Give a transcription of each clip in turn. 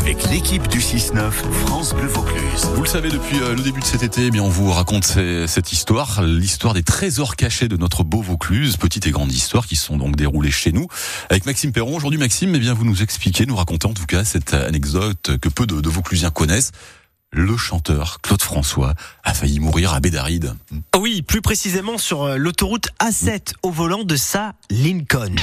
avec l'équipe du 6-9 France Bleu Vaucluse. Vous le savez, depuis euh, le début de cet été, eh bien, on vous raconte cette histoire, l'histoire des trésors cachés de notre beau Vaucluse, petite et grande histoire qui se sont donc déroulées chez nous. Avec Maxime Perron, aujourd'hui Maxime, eh bien, vous nous expliquez, nous racontez en tout cas cette anecdote que peu de, de Vauclusiens connaissent le chanteur Claude François a failli mourir à Bédaride. Oui, plus précisément sur euh, l'autoroute A7 au volant de sa Lincoln.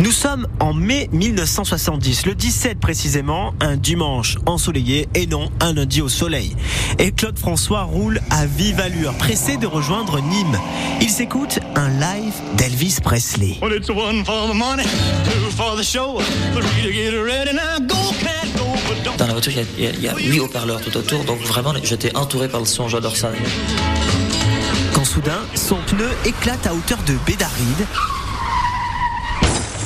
Nous sommes en mai 1970, le 17 précisément, un dimanche ensoleillé et non un lundi au soleil. Et Claude François roule à vive allure, pressé de rejoindre Nîmes. Il s'écoute un live d'Elvis Presley. Dans la voiture, il y a, huit haut-parleurs tout autour, donc vraiment, j'étais entouré par le son, j'adore ça. Quand soudain, son pneu éclate à hauteur de Bédaride.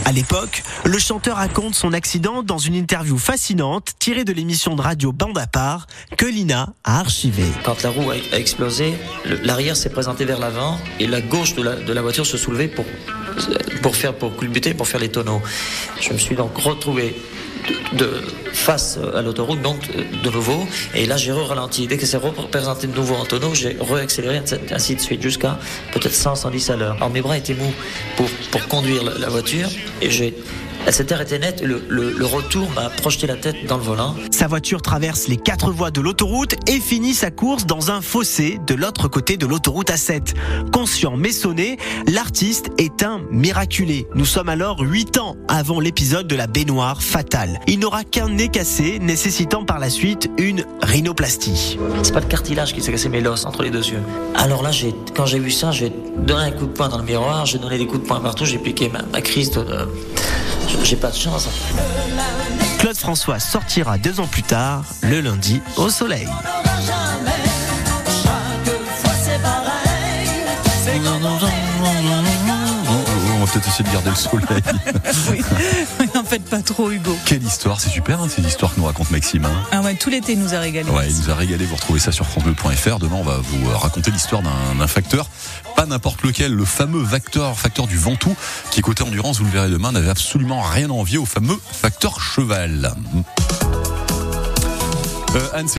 À l'époque, le chanteur raconte son accident dans une interview fascinante tirée de l'émission de radio Bande à part que Lina a archivée. Quand la roue a explosé, l'arrière s'est présenté vers l'avant et la gauche de la, de la voiture se soulevait pour, pour faire pour culbuter, pour faire les tonneaux. Je me suis donc retrouvé de, face à l'autoroute, donc de nouveau. Et là, j'ai re-ralenti. Dès que c'est représenté de nouveau en tonneau, j'ai re-accéléré, ainsi de suite, jusqu'à peut-être 100, 110 à l'heure. Alors mes bras étaient mous pour conduire la voiture et j'ai cette terre était nette, le, le, retour m'a projeté la tête dans le volant. Sa voiture traverse les quatre voies de l'autoroute et finit sa course dans un fossé de l'autre côté de l'autoroute A7. Conscient mais sonné, l'artiste est un miraculé. Nous sommes alors huit ans avant l'épisode de la baignoire fatale. Il n'aura qu'un nez cassé, nécessitant par la suite une rhinoplastie. C'est pas le cartilage qui s'est cassé, mais l'os entre les deux yeux. Alors là, quand j'ai vu ça, j'ai donné un coup de poing dans le miroir, j'ai donné des coups de poing partout, j'ai piqué ma, ma crise de j'ai pas de chance. Claude François sortira deux ans plus tard, le lundi, au soleil. Peut-être essayer de garder le soleil. oui, en fait pas trop Hugo. Quelle histoire, c'est super hein, ces histoires que nous raconte Maxime. Hein. Ah ouais, tout l'été nous a régalé. Ouais, il nous a régalé, vous retrouvez ça sur francebleu.fr. Demain on va vous raconter l'histoire d'un facteur pas n'importe lequel, le fameux facteur, facteur du Ventoux, qui côté endurance, vous le verrez demain, n'avait absolument rien envié au fameux facteur cheval. Euh,